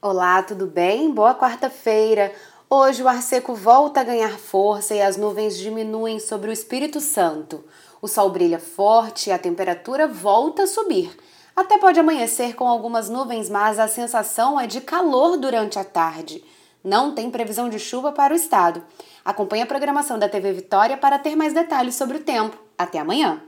Olá, tudo bem? Boa quarta-feira. Hoje o ar seco volta a ganhar força e as nuvens diminuem sobre o Espírito Santo. O sol brilha forte e a temperatura volta a subir. Até pode amanhecer com algumas nuvens, mas a sensação é de calor durante a tarde. Não tem previsão de chuva para o estado. Acompanhe a programação da TV Vitória para ter mais detalhes sobre o tempo. Até amanhã!